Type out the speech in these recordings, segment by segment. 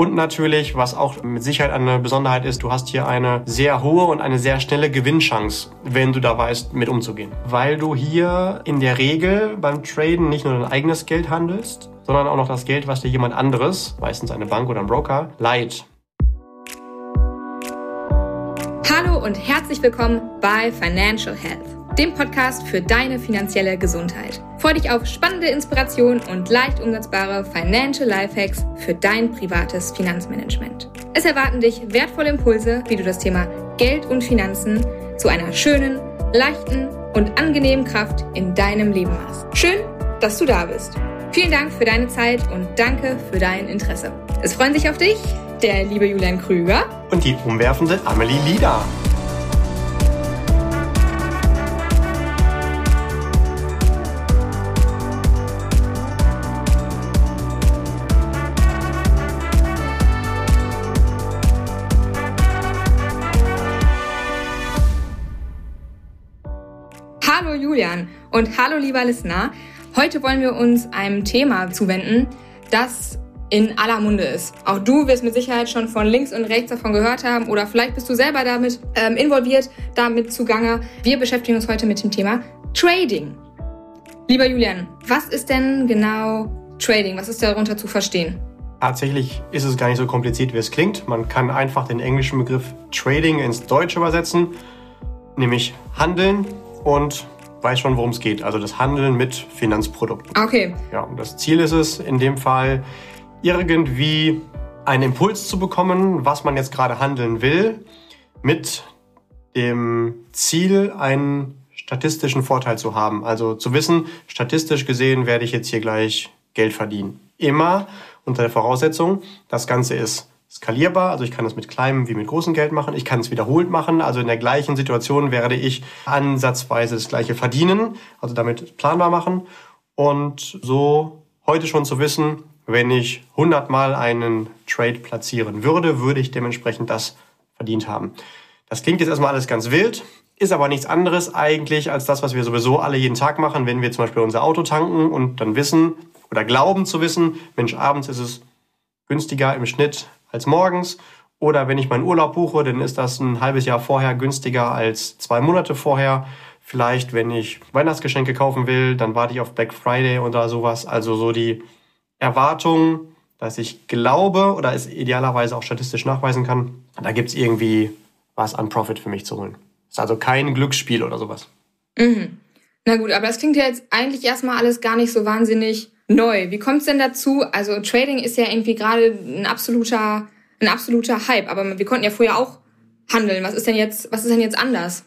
Und natürlich, was auch mit Sicherheit eine Besonderheit ist, du hast hier eine sehr hohe und eine sehr schnelle Gewinnchance, wenn du da weißt, mit umzugehen. Weil du hier in der Regel beim Traden nicht nur dein eigenes Geld handelst, sondern auch noch das Geld, was dir jemand anderes, meistens eine Bank oder ein Broker, leiht. Hallo und herzlich willkommen bei Financial Health dem Podcast für deine finanzielle Gesundheit. Freue dich auf spannende Inspirationen und leicht umsetzbare Financial Lifehacks für dein privates Finanzmanagement. Es erwarten dich wertvolle Impulse, wie du das Thema Geld und Finanzen zu einer schönen, leichten und angenehmen Kraft in deinem Leben machst. Schön, dass du da bist. Vielen Dank für deine Zeit und danke für dein Interesse. Es freuen sich auf dich der liebe Julian Krüger und die umwerfende Amelie Lieder. Julian und hallo lieber Listener. Heute wollen wir uns einem Thema zuwenden, das in aller Munde ist. Auch du wirst mit Sicherheit schon von links und rechts davon gehört haben oder vielleicht bist du selber damit ähm, involviert, damit zugange. Wir beschäftigen uns heute mit dem Thema Trading. Lieber Julian, was ist denn genau Trading? Was ist darunter zu verstehen? Tatsächlich ist es gar nicht so kompliziert, wie es klingt. Man kann einfach den englischen Begriff Trading ins Deutsche übersetzen, nämlich handeln und weiß schon, worum es geht. Also das Handeln mit Finanzprodukten. Okay. Ja, und das Ziel ist es in dem Fall, irgendwie einen Impuls zu bekommen, was man jetzt gerade handeln will, mit dem Ziel, einen statistischen Vorteil zu haben. Also zu wissen, statistisch gesehen werde ich jetzt hier gleich Geld verdienen. Immer unter der Voraussetzung, das Ganze ist skalierbar, also ich kann es mit kleinem wie mit großem Geld machen, ich kann es wiederholt machen, also in der gleichen Situation werde ich ansatzweise das gleiche verdienen, also damit planbar machen. Und so heute schon zu wissen, wenn ich 100 Mal einen Trade platzieren würde, würde ich dementsprechend das verdient haben. Das klingt jetzt erstmal alles ganz wild, ist aber nichts anderes eigentlich als das, was wir sowieso alle jeden Tag machen, wenn wir zum Beispiel unser Auto tanken und dann wissen oder glauben zu wissen, Mensch, abends ist es günstiger im Schnitt als morgens. Oder wenn ich meinen Urlaub buche, dann ist das ein halbes Jahr vorher günstiger als zwei Monate vorher. Vielleicht, wenn ich Weihnachtsgeschenke kaufen will, dann warte ich auf Black Friday oder sowas. Also so die Erwartung, dass ich glaube oder es idealerweise auch statistisch nachweisen kann, da gibt's irgendwie was an Profit für mich zu holen. Ist also kein Glücksspiel oder sowas. Mhm. Na gut, aber das klingt ja jetzt eigentlich erstmal alles gar nicht so wahnsinnig neu. Wie kommt es denn dazu? Also Trading ist ja irgendwie gerade ein absoluter, ein absoluter Hype, aber wir konnten ja vorher auch handeln. Was ist denn jetzt, was ist denn jetzt anders?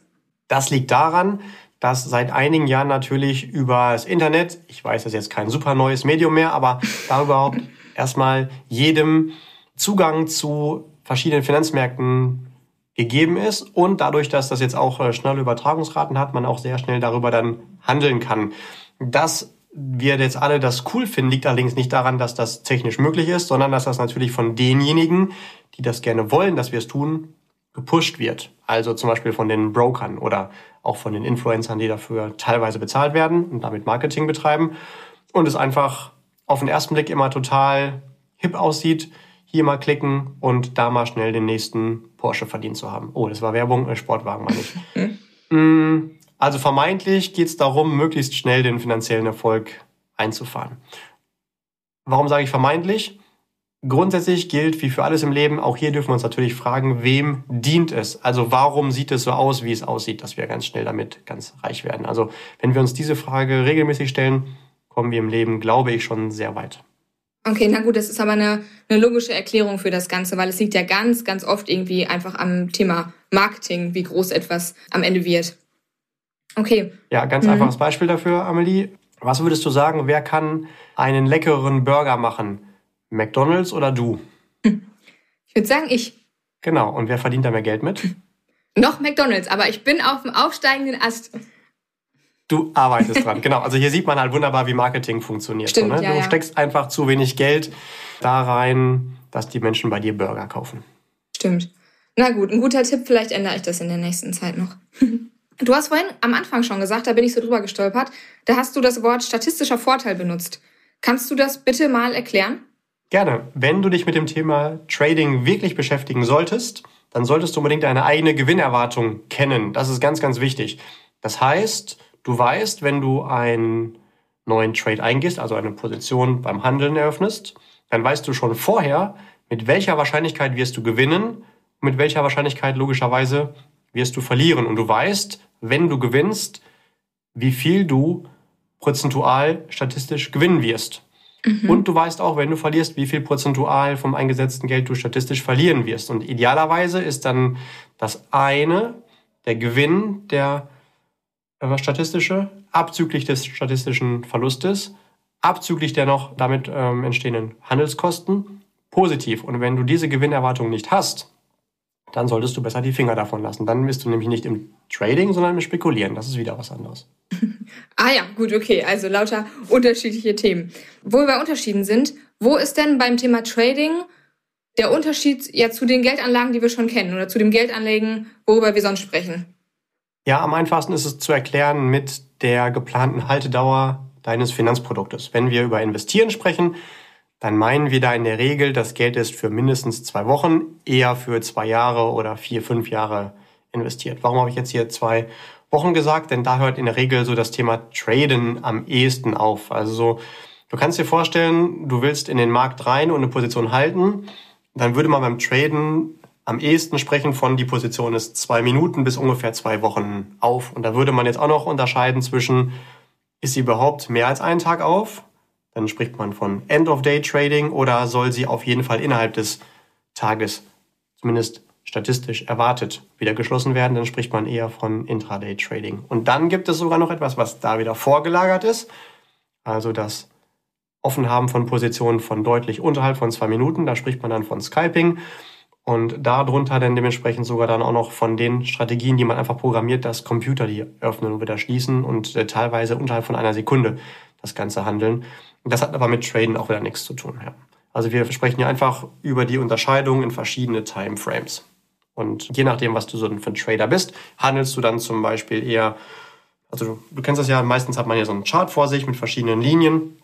Das liegt daran, dass seit einigen Jahren natürlich über das Internet, ich weiß, das ist jetzt kein super neues Medium mehr, aber da überhaupt erstmal jedem Zugang zu verschiedenen Finanzmärkten gegeben ist und dadurch, dass das jetzt auch äh, schnelle Übertragungsraten hat, man auch sehr schnell darüber dann handeln kann. Das wir jetzt alle das cool finden, liegt allerdings nicht daran, dass das technisch möglich ist, sondern dass das natürlich von denjenigen, die das gerne wollen, dass wir es tun, gepusht wird. Also zum Beispiel von den Brokern oder auch von den Influencern, die dafür teilweise bezahlt werden und damit Marketing betreiben. Und es einfach auf den ersten Blick immer total hip aussieht, hier mal klicken und da mal schnell den nächsten Porsche verdient zu haben. Oh, das war Werbung, äh, Sportwagen meine ich. also vermeintlich geht es darum, möglichst schnell den finanziellen Erfolg einzufahren. Warum sage ich vermeintlich? Grundsätzlich gilt, wie für alles im Leben, auch hier dürfen wir uns natürlich fragen, wem dient es? Also warum sieht es so aus, wie es aussieht, dass wir ganz schnell damit ganz reich werden? Also wenn wir uns diese Frage regelmäßig stellen, kommen wir im Leben, glaube ich, schon sehr weit. Okay, na gut, das ist aber eine, eine logische Erklärung für das Ganze, weil es liegt ja ganz, ganz oft irgendwie einfach am Thema Marketing, wie groß etwas am Ende wird. Okay. Ja, ganz mhm. einfaches Beispiel dafür, Amelie. Was würdest du sagen, wer kann einen leckereren Burger machen? McDonald's oder du? Ich würde sagen, ich. Genau. Und wer verdient da mehr Geld mit? Noch McDonald's, aber ich bin auf dem aufsteigenden Ast. Du arbeitest dran, genau. Also hier sieht man halt wunderbar, wie Marketing funktioniert. Stimmt, so, ne? ja, du steckst einfach zu wenig Geld da rein, dass die Menschen bei dir Burger kaufen. Stimmt. Na gut, ein guter Tipp, vielleicht ändere ich das in der nächsten Zeit noch. Du hast vorhin am Anfang schon gesagt, da bin ich so drüber gestolpert, da hast du das Wort statistischer Vorteil benutzt. Kannst du das bitte mal erklären? Gerne. Wenn du dich mit dem Thema Trading wirklich beschäftigen solltest, dann solltest du unbedingt deine eigene Gewinnerwartung kennen. Das ist ganz, ganz wichtig. Das heißt, du weißt, wenn du einen neuen Trade eingehst, also eine Position beim Handeln eröffnest, dann weißt du schon vorher, mit welcher Wahrscheinlichkeit wirst du gewinnen mit welcher Wahrscheinlichkeit logischerweise wirst du verlieren. Und du weißt, wenn du gewinnst, wie viel du prozentual statistisch gewinnen wirst. Mhm. Und du weißt auch, wenn du verlierst, wie viel prozentual vom eingesetzten Geld du statistisch verlieren wirst. Und idealerweise ist dann das eine, der Gewinn, der äh, statistische, abzüglich des statistischen Verlustes, abzüglich der noch damit ähm, entstehenden Handelskosten, positiv. Und wenn du diese Gewinnerwartung nicht hast, dann solltest du besser die Finger davon lassen. Dann bist du nämlich nicht im Trading, sondern im Spekulieren. Das ist wieder was anderes. ah ja, gut, okay. Also lauter unterschiedliche Themen. Wo wir bei Unterschieden sind, wo ist denn beim Thema Trading der Unterschied ja zu den Geldanlagen, die wir schon kennen oder zu dem Geldanlegen, worüber wir sonst sprechen? Ja, am einfachsten ist es zu erklären mit der geplanten Haltedauer deines Finanzproduktes. Wenn wir über Investieren sprechen, dann meinen wir da in der Regel, das Geld ist für mindestens zwei Wochen, eher für zwei Jahre oder vier, fünf Jahre investiert. Warum habe ich jetzt hier zwei Wochen gesagt? Denn da hört in der Regel so das Thema Traden am ehesten auf. Also so, du kannst dir vorstellen, du willst in den Markt rein und eine Position halten. Dann würde man beim Traden am ehesten sprechen von die Position ist zwei Minuten bis ungefähr zwei Wochen auf. Und da würde man jetzt auch noch unterscheiden zwischen, ist sie überhaupt mehr als einen Tag auf? Dann spricht man von End-of-Day-Trading oder soll sie auf jeden Fall innerhalb des Tages, zumindest statistisch erwartet, wieder geschlossen werden, dann spricht man eher von Intraday-Trading. Und dann gibt es sogar noch etwas, was da wieder vorgelagert ist, also das Offenhaben von Positionen von deutlich unterhalb von zwei Minuten, da spricht man dann von Scalping. Und darunter dann dementsprechend sogar dann auch noch von den Strategien, die man einfach programmiert, dass Computer die öffnen und wieder schließen und äh, teilweise unterhalb von einer Sekunde das Ganze handeln. Das hat aber mit Traden auch wieder nichts zu tun. Ja. Also wir sprechen ja einfach über die Unterscheidung in verschiedene Timeframes. Und je nachdem, was du so für ein Trader bist, handelst du dann zum Beispiel eher, also du, du kennst das ja, meistens hat man ja so einen Chart vor sich mit verschiedenen Linien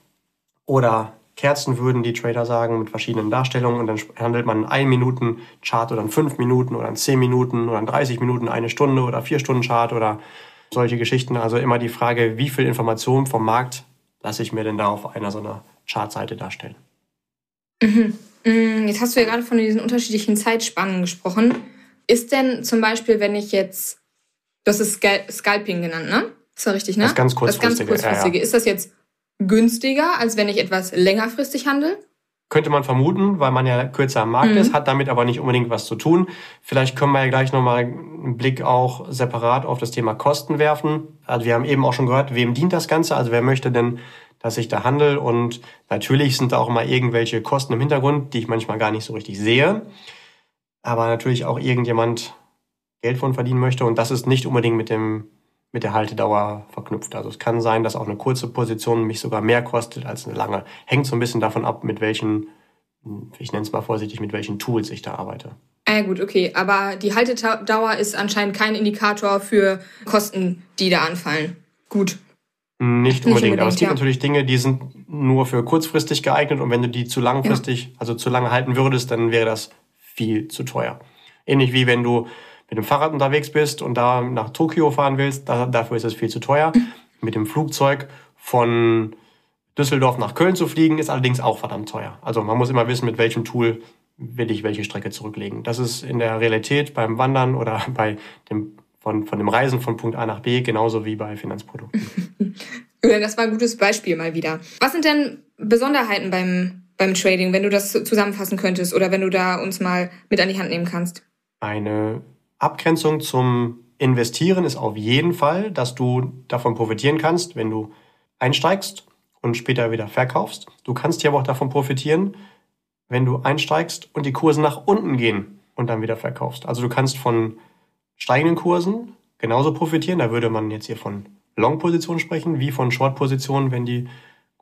oder Kerzen würden die Trader sagen mit verschiedenen Darstellungen und dann handelt man einen 1 Minuten Chart oder einen 5 Minuten oder einen 10 Minuten oder einen 30 Minuten, eine Stunde oder vier Stunden Chart oder solche Geschichten. Also immer die Frage, wie viel Information vom Markt lasse ich mir denn da auf einer so einer Chartseite darstellen. Mhm. Mm, jetzt hast du ja gerade von diesen unterschiedlichen Zeitspannen gesprochen. Ist denn zum Beispiel, wenn ich jetzt, das ist Scalping genannt, ne? Ist ja richtig, ne? Das ganz kurzfristige. Das ganz kurzfristige. Ja, ja. Ist das jetzt günstiger, als wenn ich etwas längerfristig handle? Könnte man vermuten, weil man ja kürzer am Markt mhm. ist, hat damit aber nicht unbedingt was zu tun. Vielleicht können wir ja gleich nochmal einen Blick auch separat auf das Thema Kosten werfen. Also wir haben eben auch schon gehört, wem dient das Ganze? Also wer möchte denn, dass ich da handle? Und natürlich sind da auch immer irgendwelche Kosten im Hintergrund, die ich manchmal gar nicht so richtig sehe. Aber natürlich auch irgendjemand Geld von verdienen möchte. Und das ist nicht unbedingt mit dem mit der Haltedauer verknüpft. Also es kann sein, dass auch eine kurze Position mich sogar mehr kostet als eine lange. Hängt so ein bisschen davon ab, mit welchen, ich nenne es mal vorsichtig, mit welchen Tools ich da arbeite. Ah, gut, okay. Aber die Haltedauer ist anscheinend kein Indikator für Kosten, die da anfallen. Gut. Nicht unbedingt, Nicht unbedingt aber es gibt ja. natürlich Dinge, die sind nur für kurzfristig geeignet und wenn du die zu langfristig, ja. also zu lange halten würdest, dann wäre das viel zu teuer. Ähnlich wie wenn du mit dem Fahrrad unterwegs bist und da nach Tokio fahren willst, da, dafür ist es viel zu teuer. Mit dem Flugzeug von Düsseldorf nach Köln zu fliegen, ist allerdings auch verdammt teuer. Also man muss immer wissen, mit welchem Tool will ich welche Strecke zurücklegen. Das ist in der Realität beim Wandern oder bei dem, von, von dem Reisen von Punkt A nach B genauso wie bei Finanzprodukten. das war ein gutes Beispiel mal wieder. Was sind denn Besonderheiten beim, beim Trading, wenn du das zusammenfassen könntest oder wenn du da uns mal mit an die Hand nehmen kannst? Eine Abgrenzung zum Investieren ist auf jeden Fall, dass du davon profitieren kannst, wenn du einsteigst und später wieder verkaufst. Du kannst aber auch davon profitieren, wenn du einsteigst und die Kurse nach unten gehen und dann wieder verkaufst. Also du kannst von steigenden Kursen genauso profitieren. Da würde man jetzt hier von Long-Positionen sprechen, wie von Short-Positionen, wenn die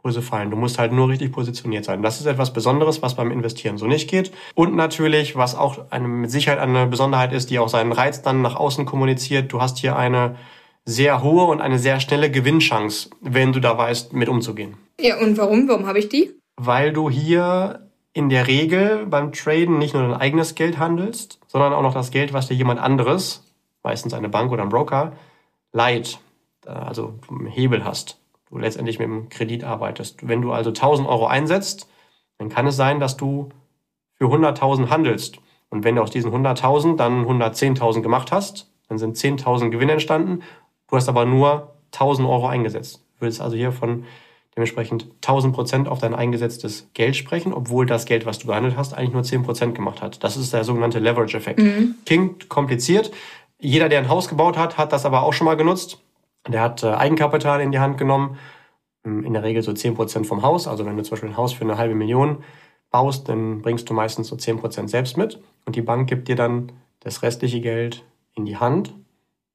Kurse fallen. Du musst halt nur richtig positioniert sein. Das ist etwas Besonderes, was beim Investieren so nicht geht. Und natürlich, was auch eine, mit Sicherheit eine Besonderheit ist, die auch seinen Reiz dann nach außen kommuniziert. Du hast hier eine sehr hohe und eine sehr schnelle Gewinnchance, wenn du da weißt, mit umzugehen. Ja, und warum? Warum habe ich die? Weil du hier in der Regel beim Traden nicht nur dein eigenes Geld handelst, sondern auch noch das Geld, was dir jemand anderes, meistens eine Bank oder ein Broker, leiht, also einen Hebel hast, du letztendlich mit dem Kredit arbeitest. Wenn du also 1000 Euro einsetzt, dann kann es sein, dass du für 100.000 handelst. Und wenn du aus diesen 100.000 dann 110.000 gemacht hast, dann sind 10.000 Gewinne entstanden. Du hast aber nur 1.000 Euro eingesetzt. Du willst also hier von dementsprechend 1000 Prozent auf dein eingesetztes Geld sprechen, obwohl das Geld, was du gehandelt hast, eigentlich nur 10 Prozent gemacht hat. Das ist der sogenannte Leverage-Effekt. Mhm. Klingt kompliziert. Jeder, der ein Haus gebaut hat, hat das aber auch schon mal genutzt. Der hat äh, Eigenkapital in die Hand genommen, hm, in der Regel so 10 Prozent vom Haus. Also wenn du zum Beispiel ein Haus für eine halbe Million baust, dann bringst du meistens so 10 Prozent selbst mit und die Bank gibt dir dann das restliche Geld in die Hand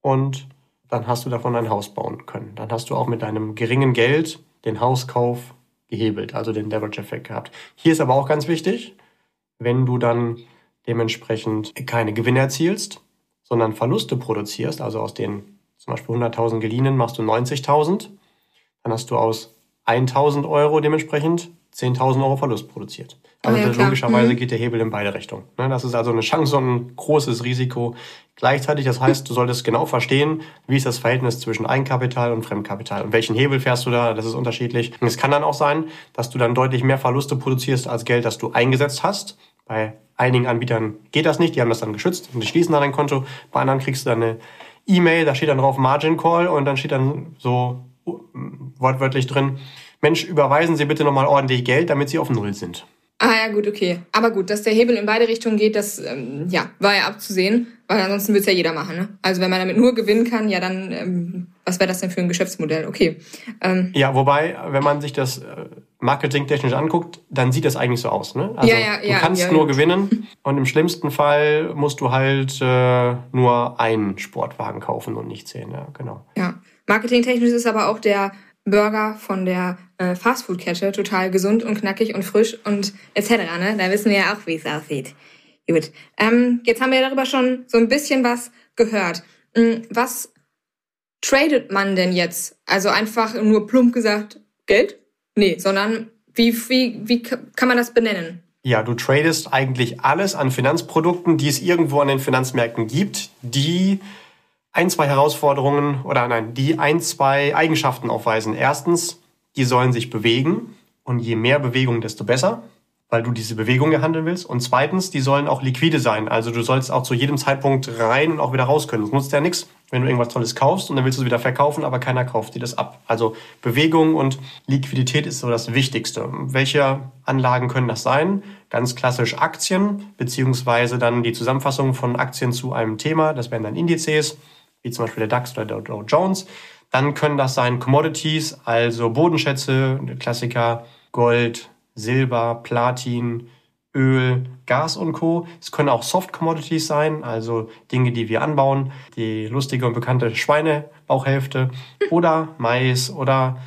und dann hast du davon ein Haus bauen können. Dann hast du auch mit deinem geringen Geld den Hauskauf gehebelt, also den Leverage-Effekt gehabt. Hier ist aber auch ganz wichtig, wenn du dann dementsprechend keine Gewinne erzielst, sondern Verluste produzierst, also aus den zum Beispiel 100.000 geliehenen machst du 90.000, dann hast du aus 1.000 Euro dementsprechend 10.000 Euro Verlust produziert. Also ja, logischerweise mhm. geht der Hebel in beide Richtungen. Ne, das ist also eine Chance und ein großes Risiko gleichzeitig. Das heißt, du solltest genau verstehen, wie ist das Verhältnis zwischen Eigenkapital und Fremdkapital und welchen Hebel fährst du da. Das ist unterschiedlich. Und es kann dann auch sein, dass du dann deutlich mehr Verluste produzierst als Geld, das du eingesetzt hast. Bei einigen Anbietern geht das nicht. Die haben das dann geschützt und die schließen dann dein Konto. Bei anderen kriegst du dann eine E-Mail, da steht dann drauf Margin Call und dann steht dann so wortwörtlich drin, Mensch, überweisen Sie bitte nochmal ordentlich Geld, damit Sie auf Null sind. Ah ja, gut, okay. Aber gut, dass der Hebel in beide Richtungen geht, das ähm, ja, war ja abzusehen, weil ansonsten wird's ja jeder machen. Ne? Also wenn man damit nur gewinnen kann, ja dann, ähm, was wäre das denn für ein Geschäftsmodell? Okay. Ähm, ja, wobei, wenn man sich das äh, marketingtechnisch anguckt, dann sieht das eigentlich so aus. Ne? Also ja, ja, du kannst ja, nur gewinnen und im schlimmsten Fall musst du halt äh, nur einen Sportwagen kaufen und nicht zehn. Ja, genau. Ja, marketingtechnisch ist aber auch der Burger von der äh, Fastfood-Kette total gesund und knackig und frisch und etc. Ne? Da wissen wir ja auch, wie es aussieht. Gut. Ähm, jetzt haben wir darüber schon so ein bisschen was gehört. Hm, was tradet man denn jetzt? Also einfach nur plump gesagt Geld? Nee, sondern wie, wie, wie kann man das benennen? Ja, du tradest eigentlich alles an Finanzprodukten, die es irgendwo an den Finanzmärkten gibt, die ein, zwei Herausforderungen oder nein, die ein, zwei Eigenschaften aufweisen. Erstens, die sollen sich bewegen und je mehr Bewegung, desto besser, weil du diese Bewegung gehandeln willst. Und zweitens, die sollen auch liquide sein. Also du sollst auch zu jedem Zeitpunkt rein und auch wieder raus können. Das nutzt ja nichts, wenn du irgendwas Tolles kaufst und dann willst du es wieder verkaufen, aber keiner kauft dir das ab. Also Bewegung und Liquidität ist so das Wichtigste. Welche Anlagen können das sein? Ganz klassisch Aktien, beziehungsweise dann die Zusammenfassung von Aktien zu einem Thema. Das wären dann Indizes wie zum Beispiel der DAX oder der Dow Jones. Dann können das sein Commodities, also Bodenschätze, Klassiker, Gold, Silber, Platin, Öl, Gas und Co. Es können auch Soft Commodities sein, also Dinge, die wir anbauen, die lustige und bekannte Schweinebauchhälfte oder Mais oder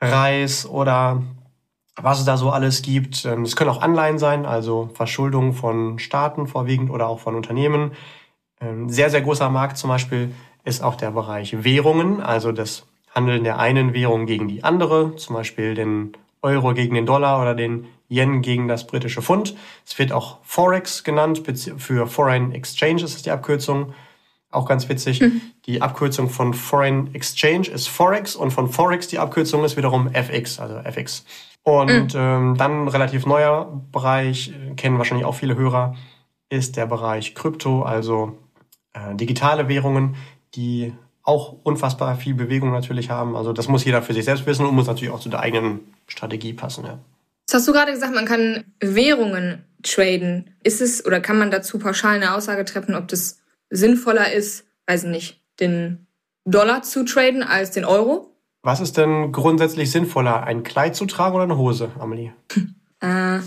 Reis oder was es da so alles gibt. Ähm, es können auch Anleihen sein, also Verschuldung von Staaten vorwiegend oder auch von Unternehmen. Ähm, sehr, sehr großer Markt zum Beispiel ist auch der Bereich Währungen, also das Handeln der einen Währung gegen die andere, zum Beispiel den Euro gegen den Dollar oder den Yen gegen das britische Pfund. Es wird auch Forex genannt, für Foreign Exchange ist es die Abkürzung. Auch ganz witzig. Mhm. Die Abkürzung von Foreign Exchange ist Forex und von Forex die Abkürzung ist wiederum FX, also FX. Und mhm. ähm, dann relativ neuer Bereich, kennen wahrscheinlich auch viele Hörer, ist der Bereich Krypto, also äh, digitale Währungen die auch unfassbar viel Bewegung natürlich haben. Also das muss jeder für sich selbst wissen und muss natürlich auch zu der eigenen Strategie passen. Ja. Das hast du gerade gesagt, man kann Währungen traden. Ist es oder kann man dazu pauschal eine Aussage treffen, ob das sinnvoller ist, weiß ich nicht, den Dollar zu traden als den Euro? Was ist denn grundsätzlich sinnvoller, ein Kleid zu tragen oder eine Hose, Amelie? Äh,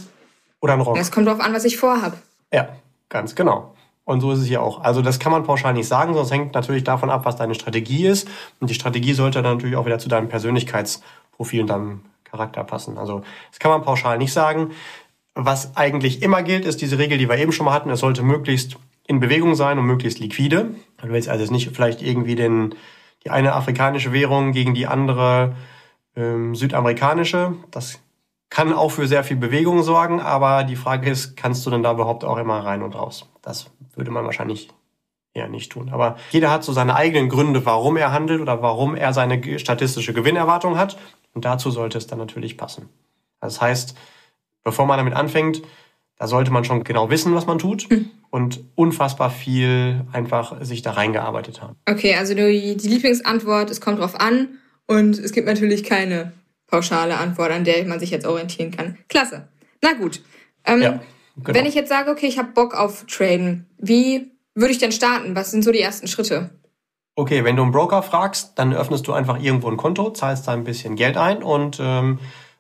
oder ein Rock? Es kommt darauf an, was ich vorhab. Ja, ganz genau. Und so ist es hier auch. Also das kann man pauschal nicht sagen, es hängt natürlich davon ab, was deine Strategie ist. Und die Strategie sollte dann natürlich auch wieder zu deinem Persönlichkeitsprofil und deinem Charakter passen. Also das kann man pauschal nicht sagen. Was eigentlich immer gilt, ist diese Regel, die wir eben schon mal hatten. Es sollte möglichst in Bewegung sein und möglichst liquide. Du willst also nicht vielleicht irgendwie den, die eine afrikanische Währung gegen die andere ähm, südamerikanische. Das kann auch für sehr viel Bewegung sorgen, aber die Frage ist, kannst du denn da überhaupt auch immer rein und raus? Das würde man wahrscheinlich eher nicht tun. Aber jeder hat so seine eigenen Gründe, warum er handelt oder warum er seine statistische Gewinnerwartung hat. Und dazu sollte es dann natürlich passen. Das heißt, bevor man damit anfängt, da sollte man schon genau wissen, was man tut mhm. und unfassbar viel einfach sich da reingearbeitet haben. Okay, also die, die Lieblingsantwort, es kommt drauf an und es gibt natürlich keine pauschale Antwort, an der man sich jetzt orientieren kann. Klasse. Na gut. Ähm, ja, genau. Wenn ich jetzt sage, okay, ich habe Bock auf Traden, wie würde ich denn starten? Was sind so die ersten Schritte? Okay, wenn du einen Broker fragst, dann öffnest du einfach irgendwo ein Konto, zahlst da ein bisschen Geld ein und ähm,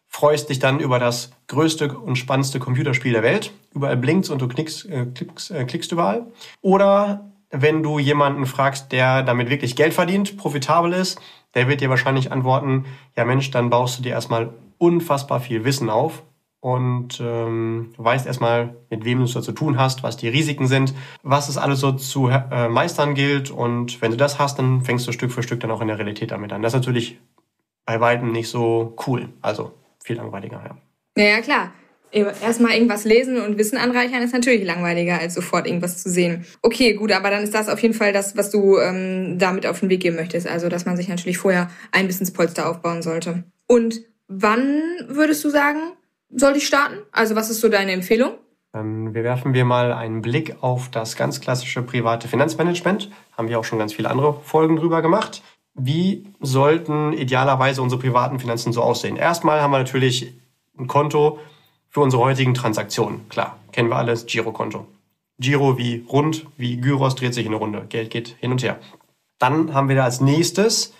freust dich dann über das größte und spannendste Computerspiel der Welt. Überall blinkt und du klickst, äh, klickst, äh, klickst überall. Oder wenn du jemanden fragst, der damit wirklich Geld verdient, profitabel ist, der wird dir wahrscheinlich antworten, ja Mensch, dann baust du dir erstmal unfassbar viel Wissen auf und ähm, weißt erstmal, mit wem du es da zu tun hast, was die Risiken sind, was es alles so zu äh, meistern gilt. Und wenn du das hast, dann fängst du Stück für Stück dann auch in der Realität damit an. Das ist natürlich bei weitem nicht so cool. Also viel langweiliger, ja. Ja, ja klar. Erstmal irgendwas lesen und Wissen anreichern ist natürlich langweiliger, als sofort irgendwas zu sehen. Okay, gut, aber dann ist das auf jeden Fall das, was du ähm, damit auf den Weg geben möchtest. Also, dass man sich natürlich vorher ein Wissenspolster aufbauen sollte. Und wann würdest du sagen, sollte ich starten? Also, was ist so deine Empfehlung? Dann werfen wir mal einen Blick auf das ganz klassische private Finanzmanagement. Haben wir auch schon ganz viele andere Folgen drüber gemacht. Wie sollten idealerweise unsere privaten Finanzen so aussehen? Erstmal haben wir natürlich ein Konto, für unsere heutigen Transaktionen. Klar, kennen wir alles, Girokonto. Giro wie rund, wie Gyros dreht sich in eine Runde. Geld geht hin und her. Dann haben wir da als nächstes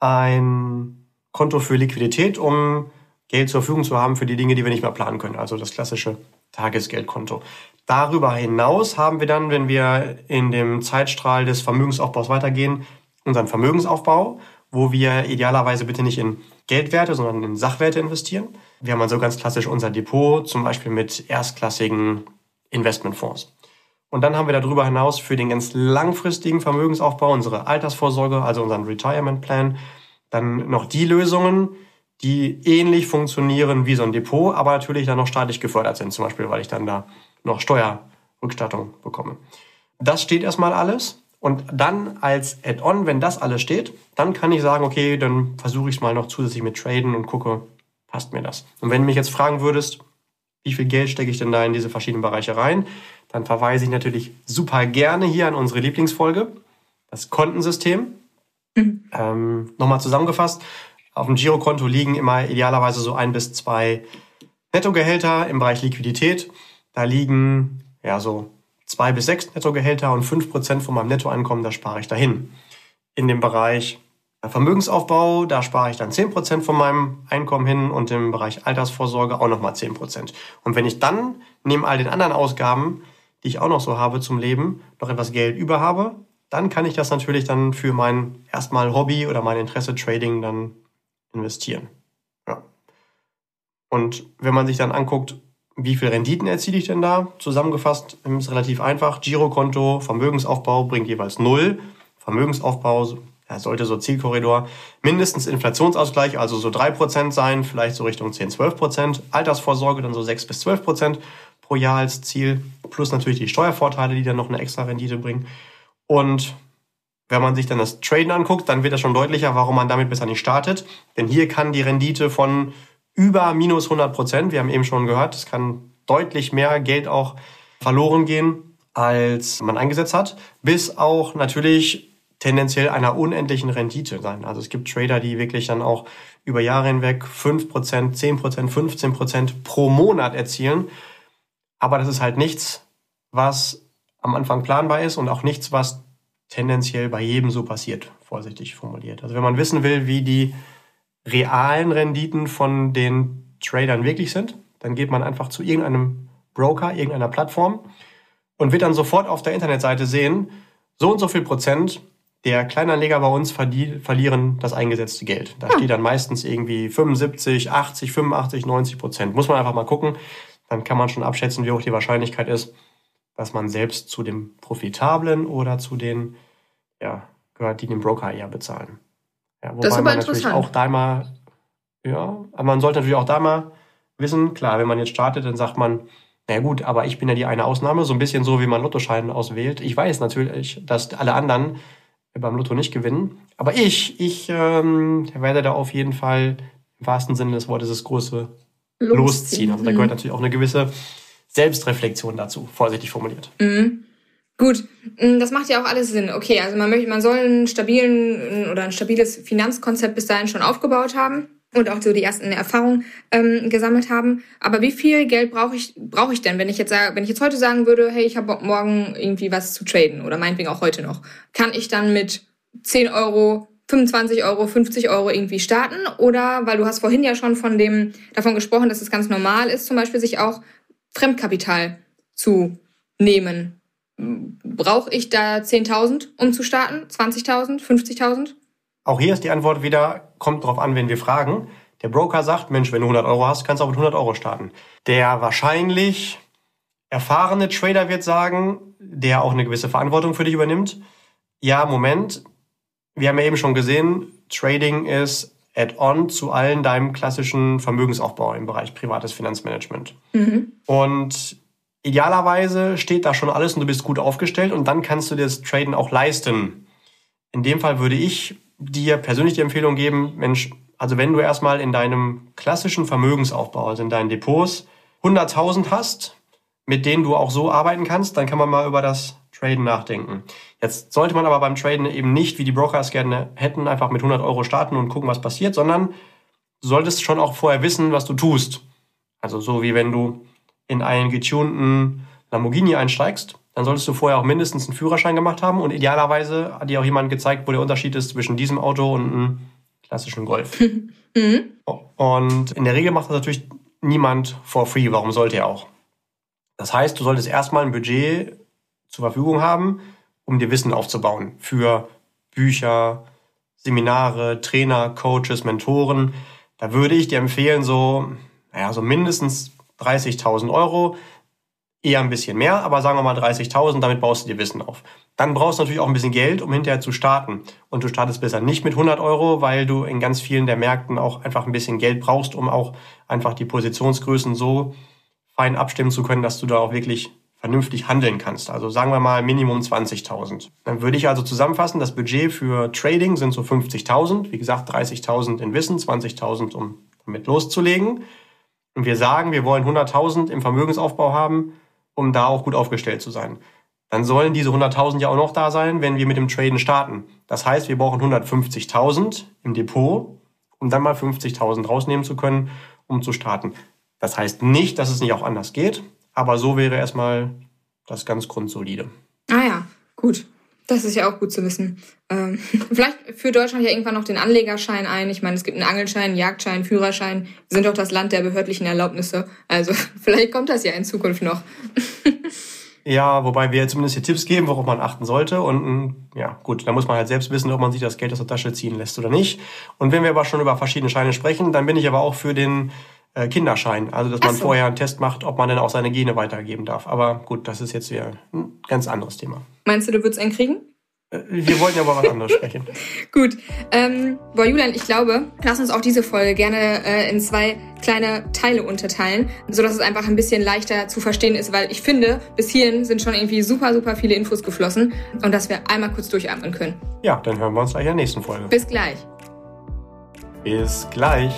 ein Konto für Liquidität, um Geld zur Verfügung zu haben für die Dinge, die wir nicht mehr planen können. Also das klassische Tagesgeldkonto. Darüber hinaus haben wir dann, wenn wir in dem Zeitstrahl des Vermögensaufbaus weitergehen, unseren Vermögensaufbau, wo wir idealerweise bitte nicht in Geldwerte, sondern in Sachwerte investieren. Wir haben also ganz klassisch unser Depot, zum Beispiel mit erstklassigen Investmentfonds. Und dann haben wir darüber hinaus für den ganz langfristigen Vermögensaufbau unsere Altersvorsorge, also unseren Retirement Plan, dann noch die Lösungen, die ähnlich funktionieren wie so ein Depot, aber natürlich dann noch staatlich gefördert sind, zum Beispiel, weil ich dann da noch Steuerrückstattung bekomme. Das steht erstmal alles. Und dann als Add-on, wenn das alles steht, dann kann ich sagen, okay, dann versuche ich es mal noch zusätzlich mit Traden und gucke, passt mir das. Und wenn du mich jetzt fragen würdest, wie viel Geld stecke ich denn da in diese verschiedenen Bereiche rein, dann verweise ich natürlich super gerne hier an unsere Lieblingsfolge, das Kontensystem. Mhm. Ähm, Nochmal zusammengefasst, auf dem Girokonto liegen immer idealerweise so ein bis zwei Nettogehälter im Bereich Liquidität. Da liegen ja so zwei bis sechs Nettogehälter und fünf Prozent von meinem Nettoeinkommen, da spare ich dahin. In dem Bereich Vermögensaufbau, da spare ich dann zehn Prozent von meinem Einkommen hin und im Bereich Altersvorsorge auch nochmal zehn Prozent. Und wenn ich dann neben all den anderen Ausgaben, die ich auch noch so habe zum Leben, noch etwas Geld über habe, dann kann ich das natürlich dann für mein erstmal Hobby oder mein Interesse Trading dann investieren. Ja. Und wenn man sich dann anguckt, wie viel Renditen erziele ich denn da? Zusammengefasst ist relativ einfach. Girokonto, Vermögensaufbau bringt jeweils null. Vermögensaufbau ja, sollte so Zielkorridor mindestens Inflationsausgleich, also so drei Prozent sein, vielleicht so Richtung 10, 12 Prozent. Altersvorsorge dann so sechs bis zwölf Prozent pro Jahr als Ziel. Plus natürlich die Steuervorteile, die dann noch eine extra Rendite bringen. Und wenn man sich dann das Traden anguckt, dann wird das schon deutlicher, warum man damit besser nicht startet. Denn hier kann die Rendite von über minus 100 Prozent. Wir haben eben schon gehört, es kann deutlich mehr Geld auch verloren gehen, als man eingesetzt hat, bis auch natürlich tendenziell einer unendlichen Rendite sein. Also es gibt Trader, die wirklich dann auch über Jahre hinweg 5%, 10%, 15% pro Monat erzielen. Aber das ist halt nichts, was am Anfang planbar ist und auch nichts, was tendenziell bei jedem so passiert, vorsichtig formuliert. Also wenn man wissen will, wie die realen Renditen von den Tradern wirklich sind, dann geht man einfach zu irgendeinem Broker, irgendeiner Plattform und wird dann sofort auf der Internetseite sehen, so und so viel Prozent der Kleinanleger bei uns verlieren das eingesetzte Geld. Da hm. steht dann meistens irgendwie 75, 80, 85, 90 Prozent. Muss man einfach mal gucken. Dann kann man schon abschätzen, wie hoch die Wahrscheinlichkeit ist, dass man selbst zu dem Profitablen oder zu den, ja, gehört, die den Broker eher bezahlen. Ja, wobei das ist aber man natürlich auch da mal, ja, aber man sollte natürlich auch da mal wissen, klar, wenn man jetzt startet, dann sagt man, na gut, aber ich bin ja die eine Ausnahme, so ein bisschen so, wie man Lottoschein auswählt. Ich weiß natürlich, dass alle anderen beim Lotto nicht gewinnen. Aber ich, ich ähm, werde da auf jeden Fall im wahrsten Sinne des Wortes das große losziehen. losziehen. Also da gehört mhm. natürlich auch eine gewisse Selbstreflexion dazu, vorsichtig formuliert. Mhm. Gut, mm, das macht ja auch alles Sinn. Okay, also man möchte, man soll einen stabilen oder ein stabiles Finanzkonzept bis dahin schon aufgebaut haben und auch so die ersten Erfahrungen ähm, gesammelt haben. Aber wie viel Geld brauche ich brauche ich denn, wenn ich jetzt sage, wenn ich jetzt heute sagen würde, hey, ich habe morgen irgendwie was zu traden oder meinetwegen auch heute noch, kann ich dann mit 10 Euro 25 Euro, 50 Euro irgendwie starten? Oder, weil du hast vorhin ja schon von dem, davon gesprochen, dass es ganz normal ist, zum Beispiel sich auch Fremdkapital zu nehmen. Brauche ich da 10.000, um zu starten? 20.000? 50.000? Auch hier ist die Antwort wieder, kommt drauf an, wenn wir fragen. Der Broker sagt, Mensch, wenn du 100 Euro hast, kannst du auch mit 100 Euro starten. Der wahrscheinlich erfahrene Trader wird sagen, der auch eine gewisse Verantwortung für dich übernimmt. Ja, Moment. Wir haben ja eben schon gesehen, Trading ist Add-on zu allen deinem klassischen Vermögensaufbau im Bereich privates Finanzmanagement. Mhm. Und idealerweise steht da schon alles und du bist gut aufgestellt und dann kannst du dir das Traden auch leisten. In dem Fall würde ich dir persönlich die Empfehlung geben, Mensch, also wenn du erstmal in deinem klassischen Vermögensaufbau, also in deinen Depots, 100.000 hast, mit denen du auch so arbeiten kannst, dann kann man mal über das Traden nachdenken. Jetzt sollte man aber beim Traden eben nicht, wie die Broker es gerne hätten, einfach mit 100 Euro starten und gucken, was passiert, sondern du solltest schon auch vorher wissen, was du tust. Also so wie wenn du in einen getunten Lamborghini einsteigst, dann solltest du vorher auch mindestens einen Führerschein gemacht haben und idealerweise hat dir auch jemand gezeigt, wo der Unterschied ist zwischen diesem Auto und einem klassischen Golf. mhm. Und in der Regel macht das natürlich niemand for free. Warum sollte er auch? Das heißt, du solltest erstmal ein Budget zur Verfügung haben, um dir Wissen aufzubauen für Bücher, Seminare, Trainer, Coaches, Mentoren. Da würde ich dir empfehlen, so, naja, so mindestens 30.000 Euro eher ein bisschen mehr, aber sagen wir mal 30.000, damit baust du dir Wissen auf. Dann brauchst du natürlich auch ein bisschen Geld, um hinterher zu starten. Und du startest besser nicht mit 100 Euro, weil du in ganz vielen der Märkten auch einfach ein bisschen Geld brauchst, um auch einfach die Positionsgrößen so fein abstimmen zu können, dass du da auch wirklich vernünftig handeln kannst. Also sagen wir mal Minimum 20.000. Dann würde ich also zusammenfassen, das Budget für Trading sind so 50.000. Wie gesagt, 30.000 in Wissen, 20.000, um damit loszulegen. Und wir sagen, wir wollen 100.000 im Vermögensaufbau haben um da auch gut aufgestellt zu sein. Dann sollen diese 100.000 ja auch noch da sein, wenn wir mit dem Traden starten. Das heißt, wir brauchen 150.000 im Depot, um dann mal 50.000 rausnehmen zu können, um zu starten. Das heißt nicht, dass es nicht auch anders geht, aber so wäre erstmal das ganz grundsolide. Ah ja, gut. Das ist ja auch gut zu wissen. Ähm, vielleicht führt Deutschland ja irgendwann noch den Anlegerschein ein. Ich meine, es gibt einen Angelschein, Jagdschein, Führerschein. Wir sind doch das Land der behördlichen Erlaubnisse. Also vielleicht kommt das ja in Zukunft noch. ja, wobei wir zumindest hier Tipps geben, worauf man achten sollte. Und mm, ja, gut, da muss man halt selbst wissen, ob man sich das Geld aus der Tasche ziehen lässt oder nicht. Und wenn wir aber schon über verschiedene Scheine sprechen, dann bin ich aber auch für den äh, Kinderschein. Also, dass man so. vorher einen Test macht, ob man denn auch seine Gene weitergeben darf. Aber gut, das ist jetzt wieder ein ganz anderes Thema. Meinst du, du würdest einen kriegen? Äh, wir wollten ja aber was anderes sprechen. Gut. Ähm, boah, Julian, ich glaube, lass uns auch diese Folge gerne äh, in zwei kleine Teile unterteilen, sodass es einfach ein bisschen leichter zu verstehen ist, weil ich finde, bis hierhin sind schon irgendwie super, super viele Infos geflossen und dass wir einmal kurz durchatmen können. Ja, dann hören wir uns gleich in der nächsten Folge. Bis gleich. Bis gleich.